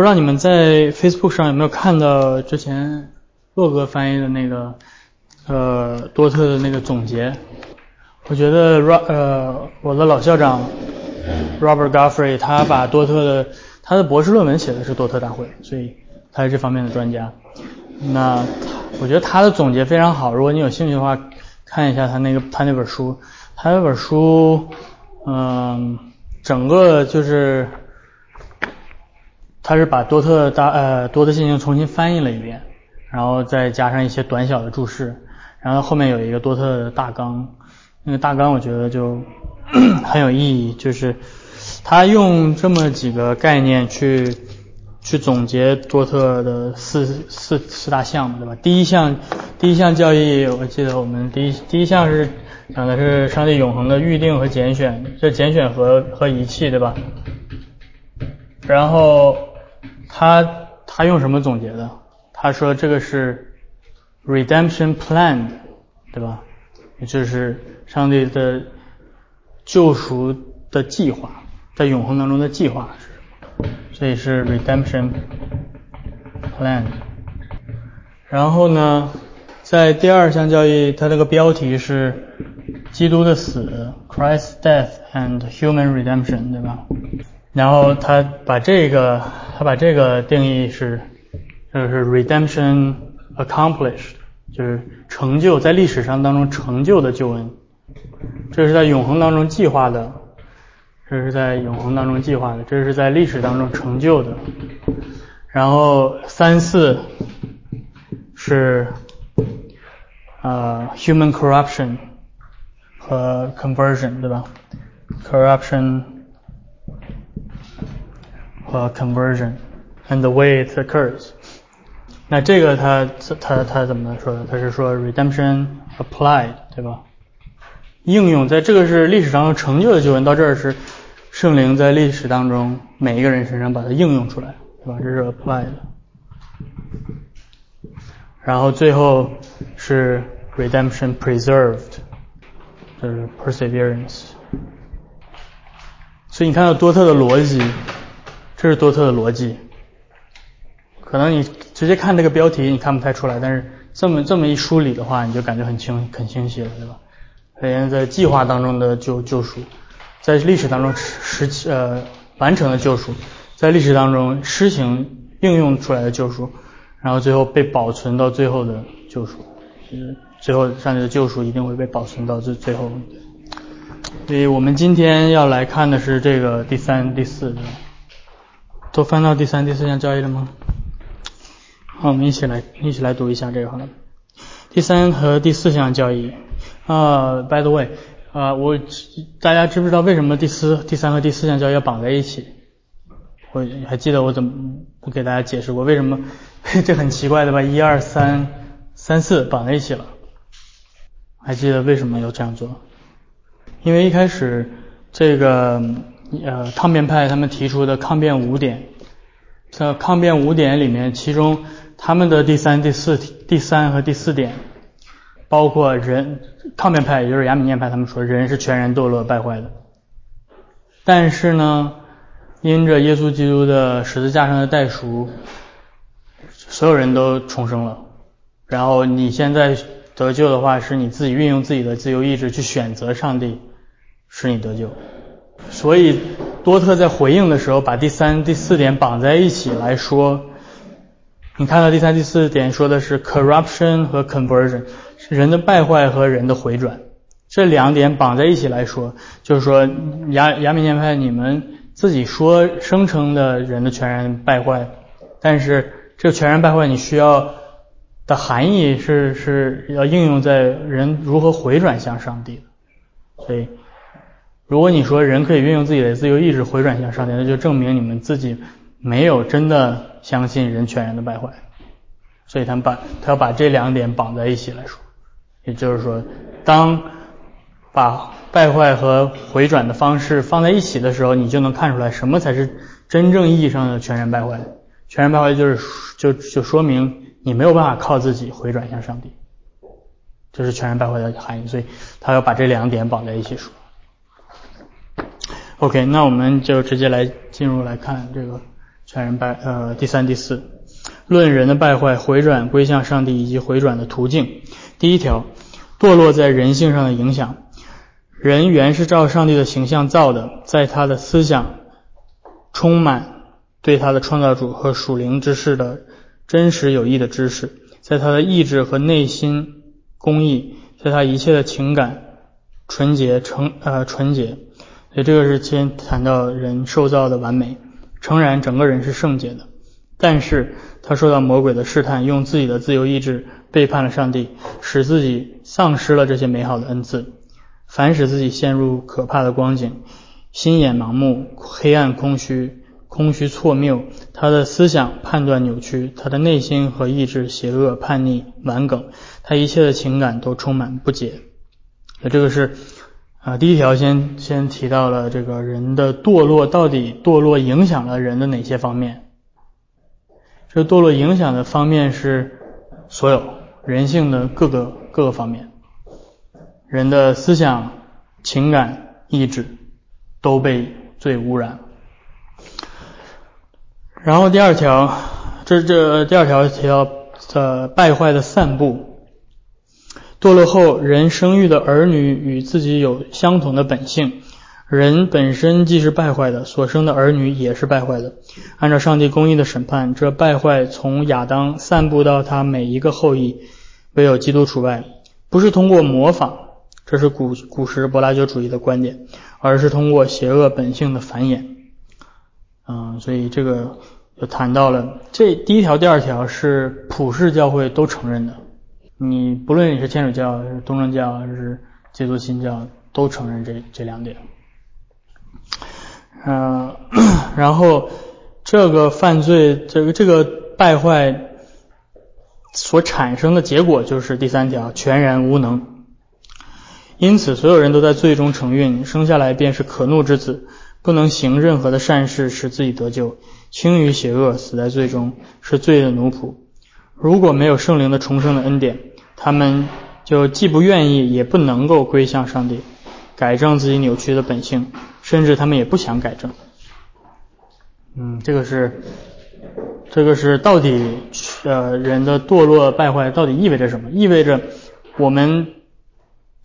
不知道你们在 Facebook 上有没有看到之前洛哥翻译的那个呃多特的那个总结？我觉得 Ro 呃我的老校长 Robert Guthrie 他把多特的他的博士论文写的是多特大会，所以他是这方面的专家。那我觉得他的总结非常好，如果你有兴趣的话，看一下他那个他那本书，他那本书嗯整个就是他是把多特大呃多特信经重新翻译了一遍，然后再加上一些短小的注释，然后后面有一个多特的大纲。那个大纲我觉得就 很有意义，就是他用这么几个概念去去总结多特的四四四大项目，对吧？第一项第一项教义，我记得我们第一第一项是讲的是上帝永恒的预定和拣选，这拣选和和遗弃，对吧？然后他他用什么总结的？他说这个是 redemption plan，对吧？也就是上帝的救赎的计划，在永恒当中的计划是什么？所以是 redemption plan。然后呢，在第二项教义，它这个标题是基督的死 （Christ's death and human redemption），对吧？然后他把这个，他把这个定义是，就是 redemption accomplished。就是成就在历史上当中成就的救恩，这是在永恒当中计划的，这是在永恒当中计划的，这是在历史当中成就的。然后三四是呃 human corruption 和 conversion 对吧？corruption 和 conversion and the way it occurs。那这个他他他怎么说的？他是说 redemption applied，对吧？应用在这个是历史当中成就的救恩，到这儿是圣灵在历史当中每一个人身上把它应用出来，对吧？这是 applied。然后最后是 redemption preserved，就是 perseverance。所以你看到多特的逻辑， 这是多特的逻辑。可能你直接看这个标题你看不太出来，但是这么这么一梳理的话，你就感觉很清很清晰了，对吧？首先在计划当中的救救赎，在历史当中实呃完成的救赎，在历史当中施行应用出来的救赎，然后最后被保存到最后的救赎，是最后上帝的救赎一定会被保存到最最后。所以我们今天要来看的是这个第三、第四，都翻到第三、第四项交易了吗？好，我们一起来一起来读一下这个好了。第三和第四项交易啊，by the way，啊，我大家知不知道为什么第四、第三和第四项交易要绑在一起？我还记得我怎么我给大家解释过为什么？这很奇怪的吧？一二三三四绑在一起了，还记得为什么要这样做？因为一开始这个呃抗辩派他们提出的抗辩五点，在抗辩五点里面，其中。他们的第三、第四、第三和第四点，包括人抗辩派，也就是亚米念派，他们说人是全然堕落败坏的。但是呢，因着耶稣基督的十字架上的代赎，所有人都重生了。然后你现在得救的话，是你自己运用自己的自由意志去选择上帝，使你得救。所以多特在回应的时候，把第三、第四点绑在一起来说。你看到第三、第四点说的是 corruption 和 conversion，人的败坏和人的回转，这两点绑在一起来说，就是说亚亚米念派你们自己说声称的人的全然败坏，但是这个全然败坏你需要的含义是是要应用在人如何回转向上帝的，所以如果你说人可以运用自己的自由意志回转向上帝，那就证明你们自己没有真的。相信人全然的败坏，所以他们把他要把这两点绑在一起来说，也就是说，当把败坏和回转的方式放在一起的时候，你就能看出来什么才是真正意义上的全然败坏。全然败坏就是就就说明你没有办法靠自己回转向上帝，这是全然败坏的含义。所以他要把这两点绑在一起说。OK，那我们就直接来进入来看这个。全人败呃第三第四，论人的败坏、回转归向上帝以及回转的途径。第一条，堕落在人性上的影响。人原是照上帝的形象造的，在他的思想充满对他的创造主和属灵之事的真实有益的知识，在他的意志和内心公义，在他一切的情感纯洁成呃纯洁。所以这个是先谈到人受造的完美。诚然，整个人是圣洁的，但是他受到魔鬼的试探，用自己的自由意志背叛了上帝，使自己丧失了这些美好的恩赐，反使自己陷入可怕的光景，心眼盲目，黑暗空虚，空虚错谬，他的思想判断扭曲，他的内心和意志邪恶叛逆顽梗，他一切的情感都充满不解。那这个是。啊，第一条先先提到了这个人的堕落，到底堕落影响了人的哪些方面？这堕落影响的方面是所有人性的各个各个方面，人的思想、情感、意志都被罪污染。然后第二条，这这第二条提到呃败坏的散布。堕落后，人生育的儿女与自己有相同的本性。人本身既是败坏的，所生的儿女也是败坏的。按照上帝公义的审判，这败坏从亚当散布到他每一个后裔，唯有基督除外。不是通过模仿，这是古古时柏拉图主义的观点，而是通过邪恶本性的繁衍。嗯，所以这个就谈到了这第一条、第二条是普世教会都承认的。你不论你是天主教、还是东正教还是基督新教，都承认这这两点。嗯，然后这个犯罪，这个这个败坏所产生的结果就是第三条，全然无能。因此，所有人都在罪中承运，生下来便是可怒之子，不能行任何的善事使自己得救，轻于邪恶，死在罪中，是罪的奴仆。如果没有圣灵的重生的恩典，他们就既不愿意，也不能够归向上帝，改正自己扭曲的本性，甚至他们也不想改正。嗯，这个是，这个是到底呃人的堕落败坏到底意味着什么？意味着我们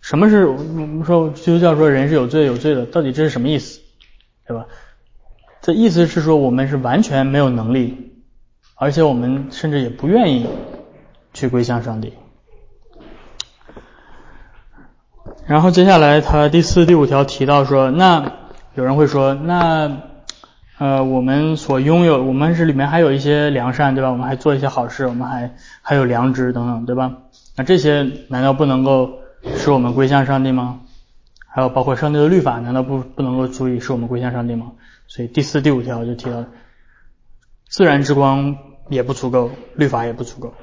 什么是我们说基督教说人是有罪有罪的，到底这是什么意思？对吧？这意思是说我们是完全没有能力。而且我们甚至也不愿意去归向上帝。然后接下来他第四、第五条提到说，那有人会说，那呃我们所拥有，我们是里面还有一些良善，对吧？我们还做一些好事，我们还还有良知等等，对吧？那这些难道不能够使我们归向上帝吗？还有包括上帝的律法，难道不不能够足以使我们归向上帝吗？所以第四、第五条就提到。自然之光也不足够，律法也不足够。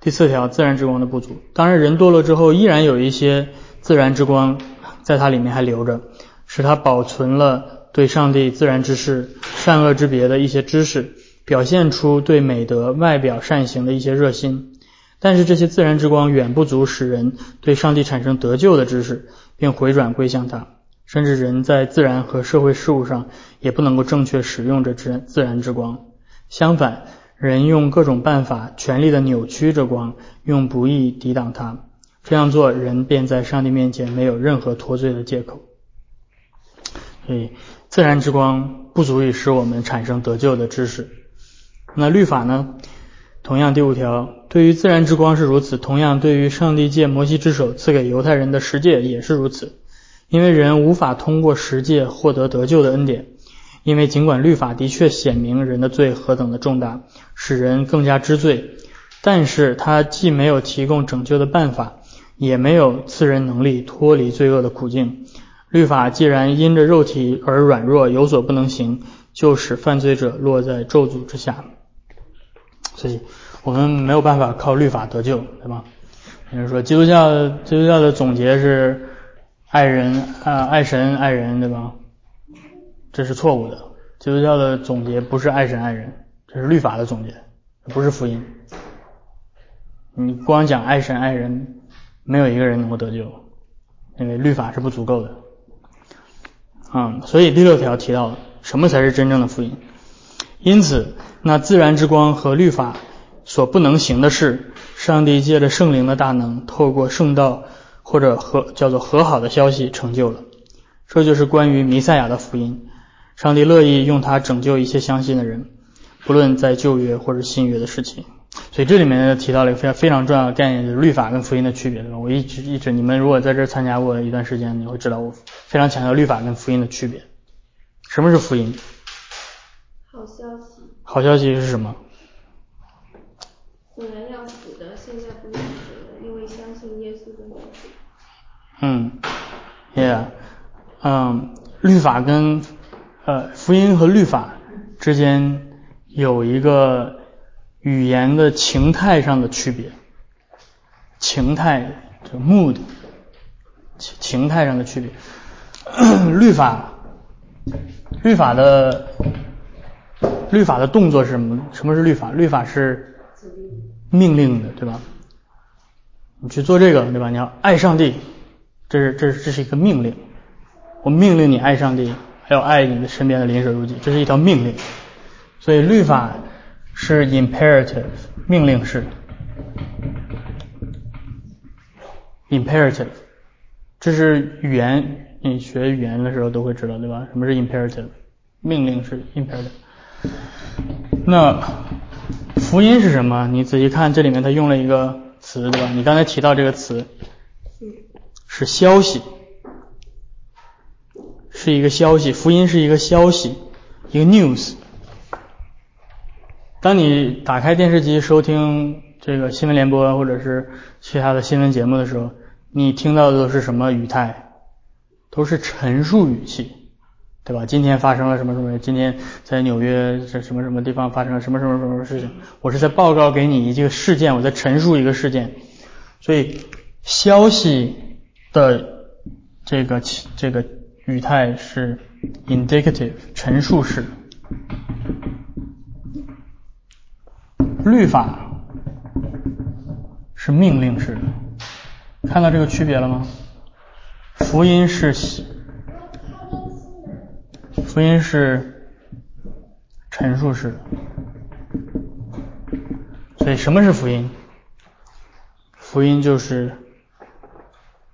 第四条，自然之光的不足。当然，人堕落之后，依然有一些自然之光在它里面还留着，使它保存了对上帝自然之事、善恶之别的一些知识，表现出对美德、外表善行的一些热心。但是，这些自然之光远不足使人对上帝产生得救的知识，并回转归向他。甚至人在自然和社会事务上也不能够正确使用这自然自然之光。相反，人用各种办法全力的扭曲这光，用不义抵挡它。这样做，人便在上帝面前没有任何脱罪的借口。所以，自然之光不足以使我们产生得救的知识。那律法呢？同样，第五条对于自然之光是如此，同样对于上帝借摩西之手赐给犹太人的十诫也是如此。因为人无法通过实践获得得救的恩典，因为尽管律法的确显明人的罪何等的重大，使人更加知罪，但是他既没有提供拯救的办法，也没有赐人能力脱离罪恶的苦境。律法既然因着肉体而软弱，有所不能行，就使犯罪者落在咒诅之下。所以，我们没有办法靠律法得救，对吧？比如说，基督教基督教的总结是。爱人啊，爱神爱人，对吧？这是错误的。基督教的总结不是爱神爱人，这是律法的总结，不是福音。你光讲爱神爱人，没有一个人能够得救，因为律法是不足够的。啊，所以第六条提到什么才是真正的福音？因此，那自然之光和律法所不能行的事，上帝借着圣灵的大能，透过圣道或者和叫做和好的消息成就了。这就是关于弥赛亚的福音。上帝乐意用它拯救一切相信的人，不论在旧约或者新约的事情。所以这里面提到了一个非常非常重要的概念，就是律法跟福音的区别，对吧？我一直一直，你们如果在这参加过一段时间，你会知道我非常强调律法跟福音的区别。什么是福音？好消息。好消息是什么？本来要死的，现在不用死了，因为相信耶稣的名字。嗯，Yeah，嗯，律法跟呃福音和律法之间有一个。语言的情态上的区别，情态这 mood 情情态上的区别，律法律法的律法的动作是什么？什么是律法？律法是命令的，对吧？你去做这个，对吧？你要爱上帝，这是这是这是一个命令。我命令你爱上帝，还要爱你的身边的邻舍如己，这是一条命令。所以律法。是 imperative 命令式，imperative，这是语言，你学语言的时候都会知道，对吧？什么是 imperative 命令式 imperative？那福音是什么？你仔细看这里面，它用了一个词，对吧？你刚才提到这个词，是消息，是一个消息，福音是一个消息，一个 news。当你打开电视机收听这个新闻联播或者是其他的新闻节目的时候，你听到的都是什么语态？都是陈述语气，对吧？今天发生了什么什么？今天在纽约这什么什么地方发生了什么什么什么事情？我是在报告给你一个事件，我在陈述一个事件。所以消息的这个这个语态是 indicative 陈述式。律法是命令式的，看到这个区别了吗？福音是福音是陈述式的，所以什么是福音？福音就是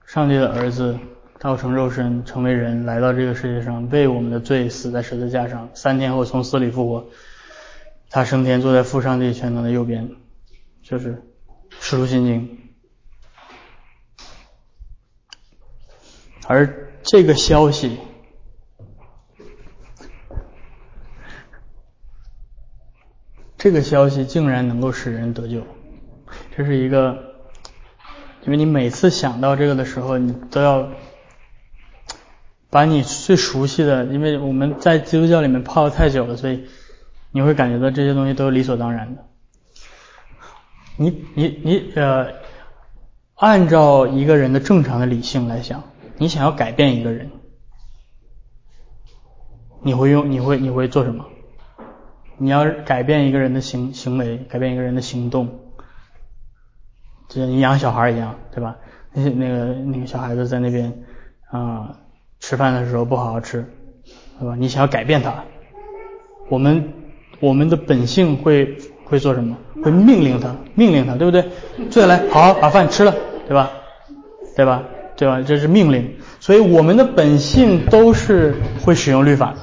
上帝的儿子道成肉身，成为人，来到这个世界上，为我们的罪死在十字架上，三天后从死里复活。他升天，坐在父上帝全能的右边，就是《使徒心经》。而这个消息，这个消息竟然能够使人得救，这是一个，因为你每次想到这个的时候，你都要把你最熟悉的，因为我们在基督教里面泡的太久了，所以。你会感觉到这些东西都是理所当然的。你你你呃，按照一个人的正常的理性来想，你想要改变一个人，你会用你会你会做什么？你要改变一个人的行行为，改变一个人的行动，就像你养小孩一样，对吧？那些那个那个小孩子在那边啊，吃饭的时候不好好吃，对吧？你想要改变他，我们。我们的本性会会做什么？会命令他，命令他，对不对？坐下来，好好把饭吃了，对吧？对吧？对吧？这是命令。所以我们的本性都是会使用律法的。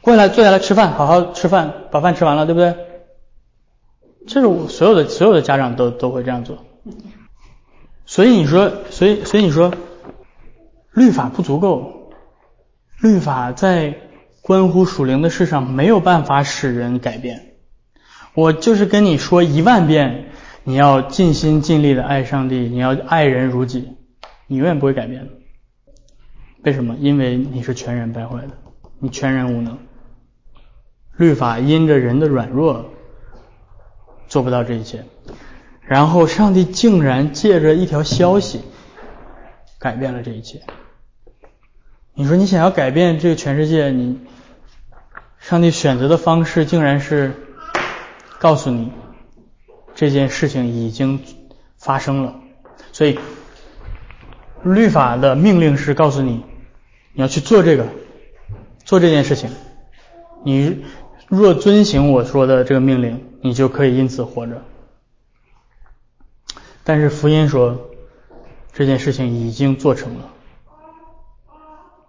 过来，坐下来吃饭，好好吃饭，把饭吃完了，对不对？这是我所有的所有的家长都都会这样做。所以你说，所以所以你说，律法不足够，律法在。关乎属灵的事上没有办法使人改变。我就是跟你说一万遍，你要尽心尽力的爱上帝，你要爱人如己，你永远不会改变。为什么？因为你是全然败坏的，你全然无能。律法因着人的软弱做不到这一切，然后上帝竟然借着一条消息改变了这一切。你说你想要改变这个全世界，你？上帝选择的方式竟然是告诉你这件事情已经发生了，所以律法的命令是告诉你你要去做这个做这件事情。你若遵行我说的这个命令，你就可以因此活着。但是福音说，这件事情已经做成了，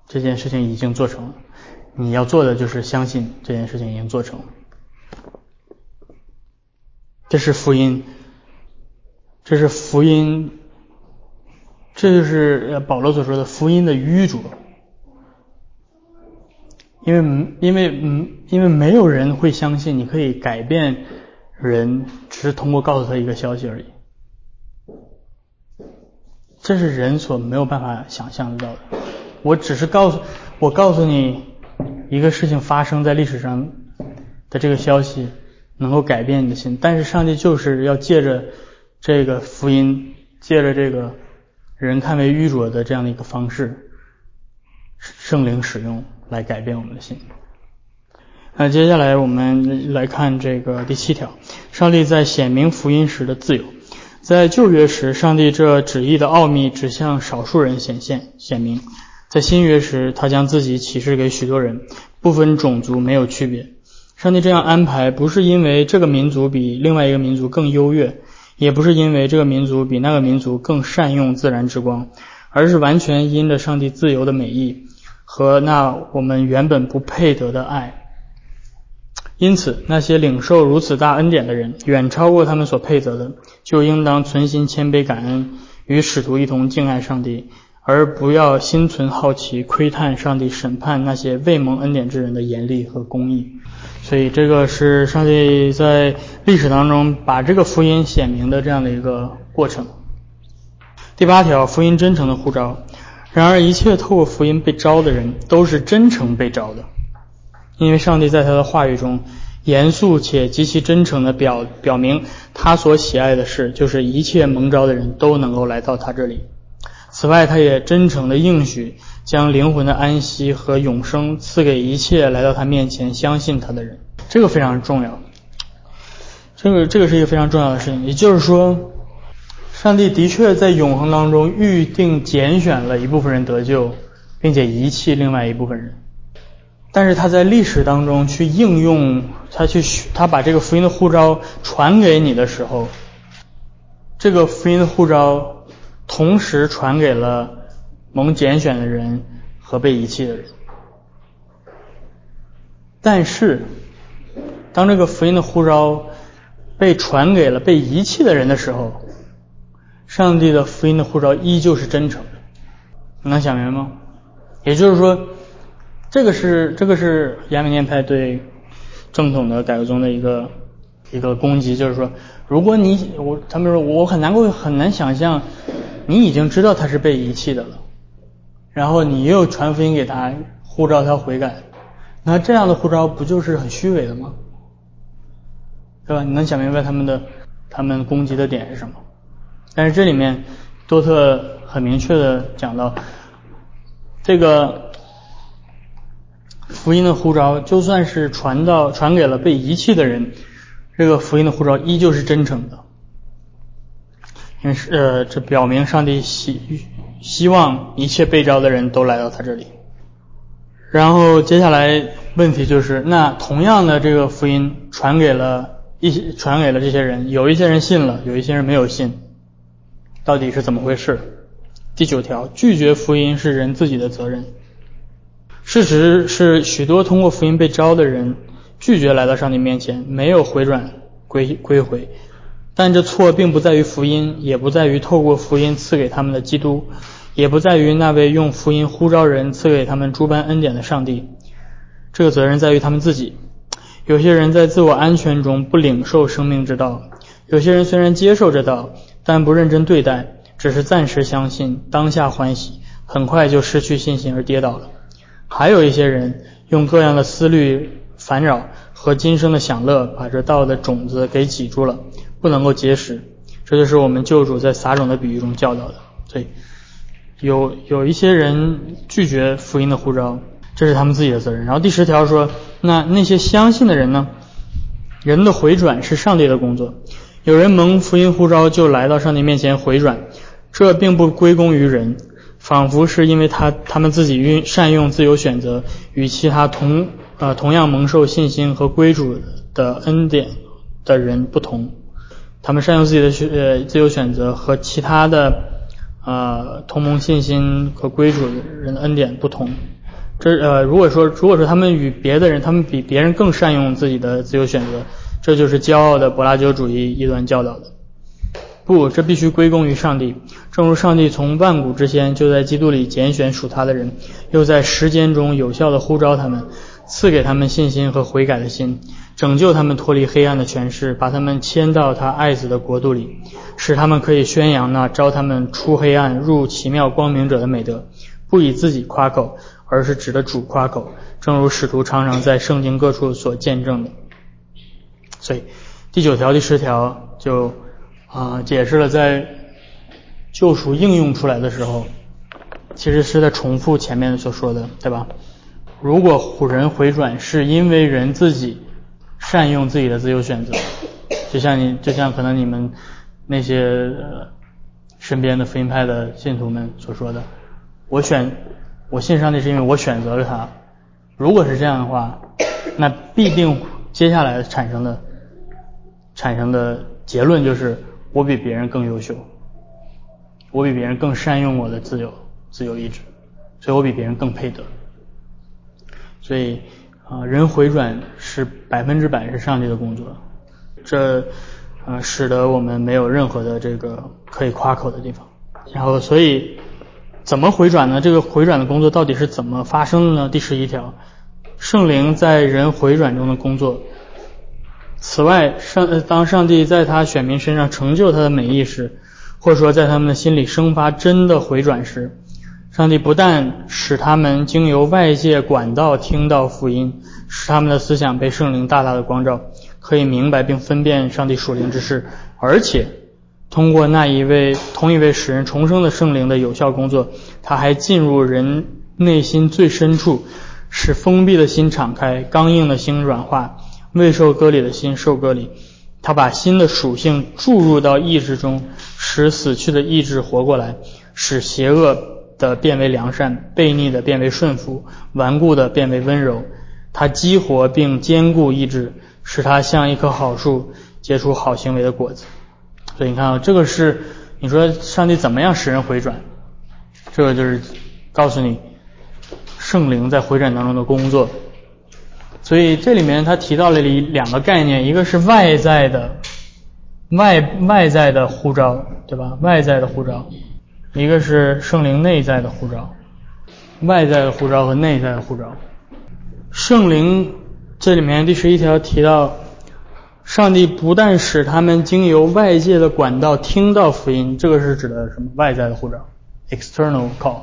这件事情已经做成了，你要做的就是相信这件事情已经做成了。这是福音，这是福音，这就是保罗所说的福音的愚拙。因为，因为，嗯，因为没有人会相信你可以改变人，只是通过告诉他一个消息而已。这是人所没有办法想象得到的。我只是告诉，我告诉你一个事情发生在历史上的这个消息，能够改变你的心。但是上帝就是要借着这个福音，借着这个人看为愚拙的这样的一个方式，圣灵使用。来改变我们的心。那接下来我们来看这个第七条：上帝在显明福音时的自由。在旧约时，上帝这旨意的奥秘只向少数人显现显明；在新约时，他将自己启示给许多人，不分种族，没有区别。上帝这样安排，不是因为这个民族比另外一个民族更优越，也不是因为这个民族比那个民族更善用自然之光，而是完全因着上帝自由的美意。和那我们原本不配得的爱，因此那些领受如此大恩典的人，远超过他们所配得的，就应当存心谦卑感恩，与使徒一同敬爱上帝，而不要心存好奇，窥探上帝审判那些未蒙恩典之人的严厉和公义。所以这个是上帝在历史当中把这个福音显明的这样的一个过程。第八条，福音真诚的呼召。然而，一切透过福音被招的人都是真诚被招的，因为上帝在他的话语中严肃且极其真诚地表表明他所喜爱的事，就是一切蒙召的人都能够来到他这里。此外，他也真诚地应许将灵魂的安息和永生赐给一切来到他面前相信他的人。这个非常重要，这个这个是一个非常重要的事情。也就是说。上帝的确在永恒当中预定拣选了一部分人得救，并且遗弃另外一部分人。但是他在历史当中去应用，他去他把这个福音的护照传给你的时候，这个福音的护照同时传给了蒙拣选的人和被遗弃的人。但是，当这个福音的护照被传给了被遗弃的人的时候，上帝的福音的护照依旧是真诚的，你能想明白吗？也就是说，这个是这个是亚美念派对正统的改革宗的一个一个攻击，就是说，如果你我他们说我很难过很难想象，你已经知道他是被遗弃的了，然后你又传福音给他，护照他悔改，那这样的护照不就是很虚伪的吗？对吧？你能想明白他们的他们攻击的点是什么？但是这里面多特很明确的讲到，这个福音的呼召，就算是传到传给了被遗弃的人，这个福音的呼召依旧是真诚的，因是呃，这表明上帝希希望一切被召的人都来到他这里。然后接下来问题就是，那同样的这个福音传给了一些传给了这些人，有一些人信了，有一些人没有信。到底是怎么回事？第九条，拒绝福音是人自己的责任。事实是，许多通过福音被招的人拒绝来到上帝面前，没有回转归归回。但这错并不在于福音，也不在于透过福音赐给他们的基督，也不在于那位用福音呼召人赐给他们诸般恩典的上帝。这个责任在于他们自己。有些人在自我安全中不领受生命之道，有些人虽然接受这道。但不认真对待，只是暂时相信，当下欢喜，很快就失去信心而跌倒了。还有一些人用各样的思虑烦扰和今生的享乐，把这道的种子给挤住了，不能够结实。这就是我们救主在撒种的比喻中教导的。对，有有一些人拒绝福音的呼召，这是他们自己的责任。然后第十条说，那那些相信的人呢？人的回转是上帝的工作。有人蒙福音呼召就来到上帝面前回转，这并不归功于人，仿佛是因为他他们自己运善用自由选择，与其他同呃，同样蒙受信心和归主的恩典的人不同，他们善用自己的选呃自由选择和其他的呃同盟信心和归主的人的恩典不同。这呃，如果说如果说他们与别的人，他们比别人更善用自己的自由选择，这就是骄傲的柏拉修主义异端教导的。不，这必须归功于上帝。正如上帝从万古之先就在基督里拣选属他的人，又在时间中有效的呼召他们，赐给他们信心和悔改的心，拯救他们脱离黑暗的权势，把他们迁到他爱子的国度里，使他们可以宣扬那招他们出黑暗入奇妙光明者的美德，不以自己夸口，而是指着主夸口，正如使徒常常在圣经各处所见证的。所以，第九条、第十条就。啊，解释了在救赎应用出来的时候，其实是在重复前面所说的，对吧？如果虎人回转是因为人自己善用自己的自由选择，就像你，就像可能你们那些身边的福音派的信徒们所说的，我选我信上帝是因为我选择了他。如果是这样的话，那必定接下来产生的产生的结论就是。我比别人更优秀，我比别人更善用我的自由自由意志，所以我比别人更配得。所以啊，人回转是百分之百是上帝的工作，这啊使得我们没有任何的这个可以夸口的地方。然后，所以怎么回转呢？这个回转的工作到底是怎么发生的呢？第十一条，圣灵在人回转中的工作。此外，上当上帝在他选民身上成就他的美意时，或者说在他们的心里生发真的回转时，上帝不但使他们经由外界管道听到福音，使他们的思想被圣灵大大的光照，可以明白并分辨上帝属灵之事，而且通过那一位同一位使人重生的圣灵的有效工作，他还进入人内心最深处，使封闭的心敞开，刚硬的心软化。未受割礼的心受割礼，他把新的属性注入到意志中，使死去的意志活过来，使邪恶的变为良善，悖逆的变为顺服，顽固的变为温柔。他激活并坚固意志，使他像一棵好树，结出好行为的果子。所以你看啊，这个是你说上帝怎么样使人回转？这个就是告诉你圣灵在回转当中的工作。所以这里面他提到了两两个概念，一个是外在的外外在的护照，对吧？外在的护照，一个是圣灵内在的护照，外在的护照和内在的护照。圣灵这里面第十一条提到，上帝不但使他们经由外界的管道听到福音，这个是指的什么？外在的护照，external call。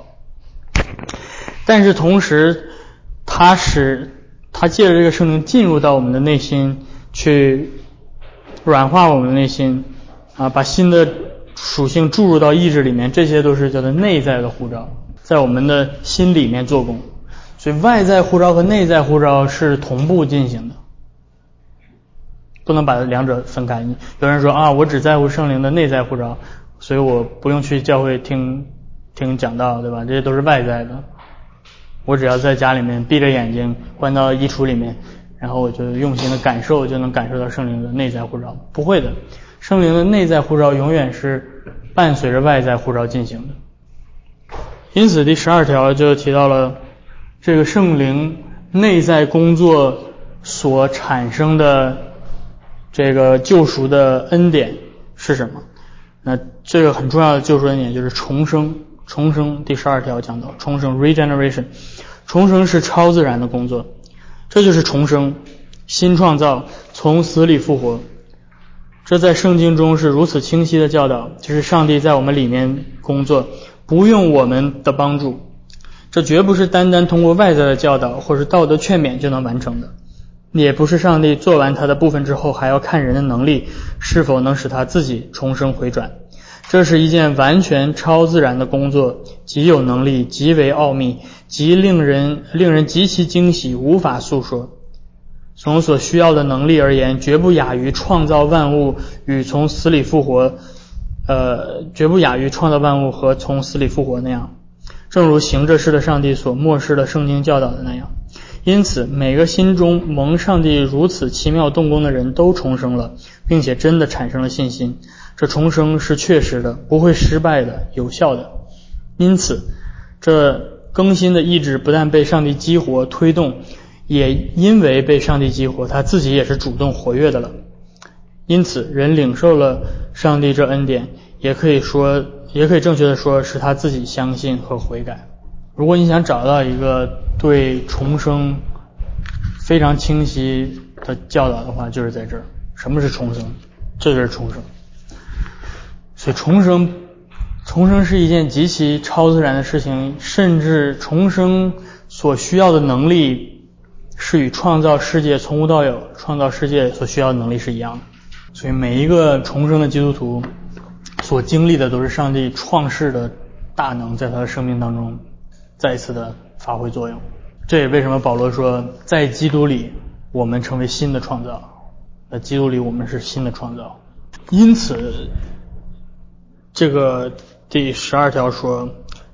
但是同时，他使他借着这个圣灵进入到我们的内心，去软化我们的内心，啊，把新的属性注入到意志里面，这些都是叫做内在的护照，在我们的心里面做工。所以外在护照和内在护照是同步进行的，不能把两者分开。有人说啊，我只在乎圣灵的内在护照，所以我不用去教会听听讲道，对吧？这些都是外在的。我只要在家里面闭着眼睛，关到衣橱里面，然后我就用心的感受，就能感受到圣灵的内在护照。不会的，圣灵的内在护照永远是伴随着外在护照进行的。因此，第十二条就提到了这个圣灵内在工作所产生的这个救赎的恩典是什么？那这个很重要的救赎恩典就是重生。重生第十二条讲到重生 （regeneration），重生是超自然的工作，这就是重生，新创造，从死里复活。这在圣经中是如此清晰的教导，就是上帝在我们里面工作，不用我们的帮助。这绝不是单单通过外在的教导或是道德劝勉就能完成的，也不是上帝做完他的部分之后还要看人的能力是否能使他自己重生回转。这是一件完全超自然的工作，极有能力，极为奥秘，极令人令人极其惊喜，无法诉说。从所需要的能力而言，绝不亚于创造万物与从死里复活，呃，绝不亚于创造万物和从死里复活那样。正如行这事的上帝所漠视的圣经教导的那样，因此，每个心中蒙上帝如此奇妙动工的人都重生了，并且真的产生了信心。这重生是确实的，不会失败的，有效的。因此，这更新的意志不但被上帝激活推动，也因为被上帝激活，他自己也是主动活跃的了。因此，人领受了上帝这恩典，也可以说，也可以正确的说是他自己相信和悔改。如果你想找到一个对重生非常清晰的教导的话，就是在这儿。什么是重生？这就是重生。所以重生，重生是一件极其超自然的事情，甚至重生所需要的能力是与创造世界从无到有、创造世界所需要的能力是一样的。所以每一个重生的基督徒所经历的都是上帝创世的大能在他的生命当中。再一次的发挥作用，这也为什么保罗说，在基督里我们成为新的创造，在基督里我们是新的创造。因此，这个第十二条说，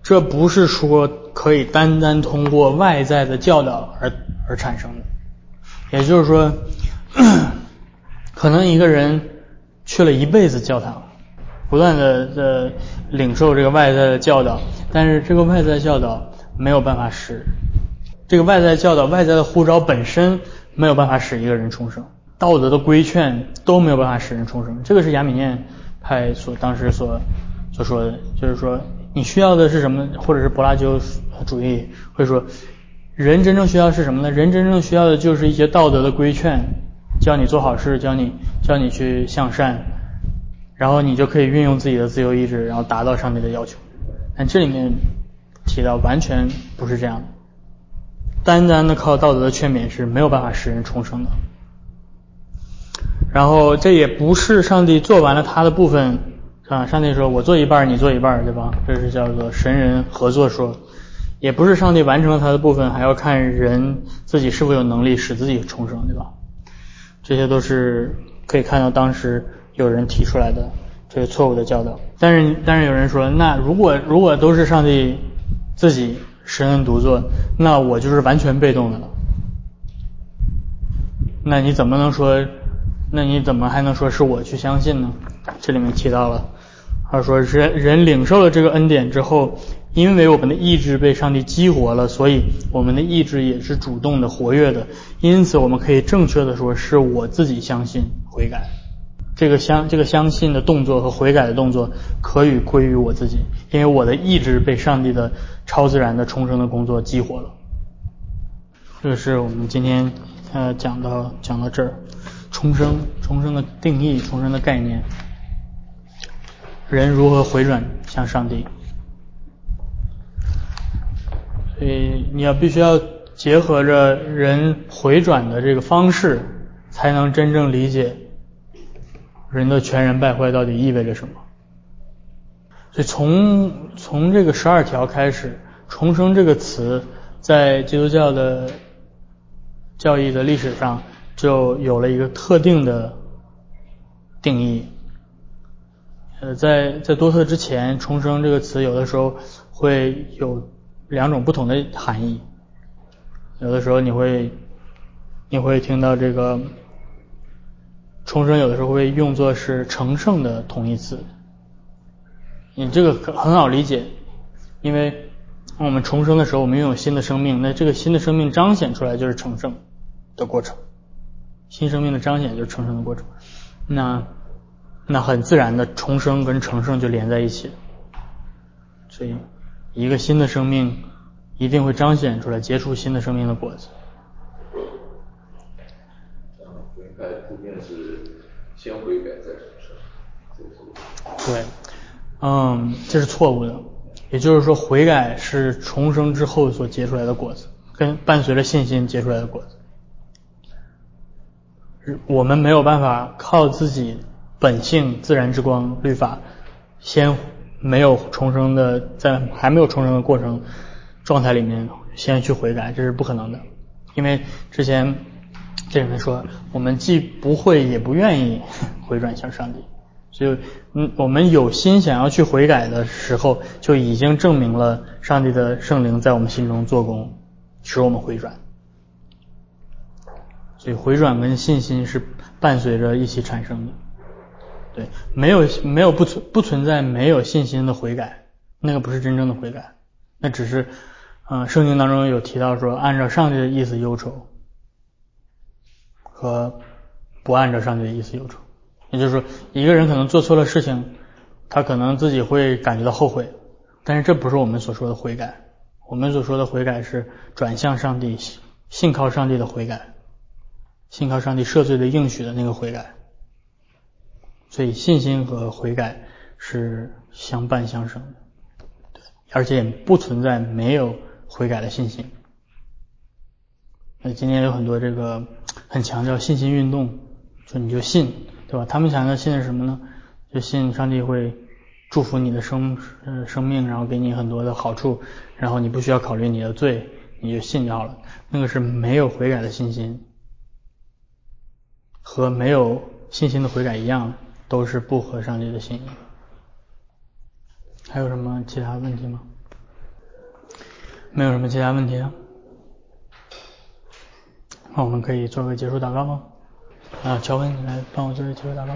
这不是说可以单单通过外在的教导而而产生的，也就是说，可能一个人去了一辈子教堂，不断的的领受这个外在的教导，但是这个外在教导。没有办法使这个外在教导、外在的呼召本身没有办法使一个人重生，道德的规劝都没有办法使人重生。这个是亚米念派所当时所所说的，就是说你需要的是什么，或者是柏拉修主义会说，人真正需要是什么呢？人真正需要的就是一些道德的规劝，教你做好事，教你教你去向善，然后你就可以运用自己的自由意志，然后达到上帝的要求。但这里面。提到完全不是这样的，单单的靠道德的劝勉是没有办法使人重生的。然后这也不是上帝做完了他的部分啊，上帝说我做一半你做一半对吧？这是叫做神人合作说，也不是上帝完成了他的部分，还要看人自己是否有能力使自己重生对吧？这些都是可以看到当时有人提出来的这个错误的教导。但是但是有人说，那如果如果都是上帝。自己神恩独作，那我就是完全被动的了。那你怎么能说？那你怎么还能说是我去相信呢？这里面提到了，他说人人领受了这个恩典之后，因为我们的意志被上帝激活了，所以我们的意志也是主动的、活跃的。因此，我们可以正确的说是我自己相信悔改。这个相这个相信的动作和悔改的动作，可以归于我自己，因为我的意志被上帝的超自然的重生的工作激活了。这是我们今天呃讲到讲到这儿，重生重生的定义，重生的概念，人如何回转向上帝？所以你要必须要结合着人回转的这个方式，才能真正理解。人的全然败坏到底意味着什么？所以从从这个十二条开始，重生这个词在基督教的教义的历史上就有了一个特定的定义。呃，在在多特之前，重生这个词有的时候会有两种不同的含义。有的时候你会你会听到这个。重生有的时候会用作是成圣的同义词，你这个很好理解，因为我们重生的时候，我们拥有新的生命，那这个新的生命彰显出来就是成圣的过程，新生命的彰显就是重生的过程，那那很自然的重生跟成圣就连在一起，所以一个新的生命一定会彰显出来，结出新的生命的果子。先悔改再重生，对，嗯，这是错误的。也就是说，悔改是重生之后所结出来的果子，跟伴随着信心结出来的果子。我们没有办法靠自己本性、自然之光、律法，先没有重生的，在还没有重生的过程状态里面，先去悔改，这是不可能的，因为之前。这里面说，我们既不会也不愿意 回转向上帝，所以，嗯，我们有心想要去悔改的时候，就已经证明了上帝的圣灵在我们心中做工，使我们回转。所以回转跟信心是伴随着一起产生的。对，没有没有不存不存在没有信心的悔改，那个不是真正的悔改，那只是，嗯，圣经当中有提到说按照上帝的意思忧愁，和不按照上帝的意思忧愁，也就是说一个人可能做错了事情，他可能自己会感觉到后悔，但是这不是我们所说的悔改，我们所说的悔改是转向上帝，信靠上帝的悔改，信靠上帝赦罪的应许的那个悔改。所以信心和悔改是相伴相生的，对，而且不存在没有悔改的信心。那今天有很多这个很强调信心运动，说你就信，对吧？他们强调信的是什么呢？就信上帝会祝福你的生呃生命，然后给你很多的好处，然后你不需要考虑你的罪，你就信就好了。那个是没有悔改的信心，和没有信心的悔改一样。都是不合上帝的心意。还有什么其他问题吗？没有什么其他问题了。那我们可以做个结束祷告吗？啊，乔文，你来帮我做个结束祷告。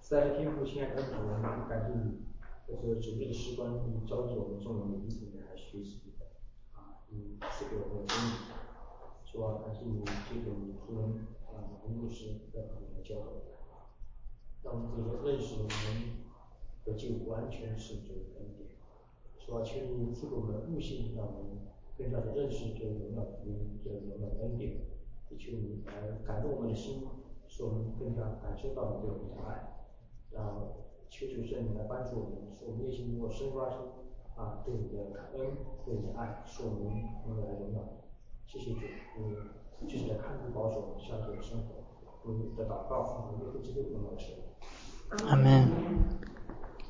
在天父亲爱的主，我们感谢你，就是主日的时光，你召集我们众人的一起来学习，啊，你赐给我们真理，说感谢你这种仆人。啊，牧师在旁边教导，让我们这个认识我们的就完全是主的恩典。是吧？求你赐给我们悟性，让我们更加的认识这荣耀你这荣耀恩典。也求你来感动我们的心，使我们更加感受到你对我们的爱。让求求圣灵来帮助我们，使我们内心能够生发出啊对你的感恩、对你的爱，使我们能来荣耀。谢谢主，嗯。就是来看顾保守下一的生活，我们的祷告，我们会继续努力。阿门。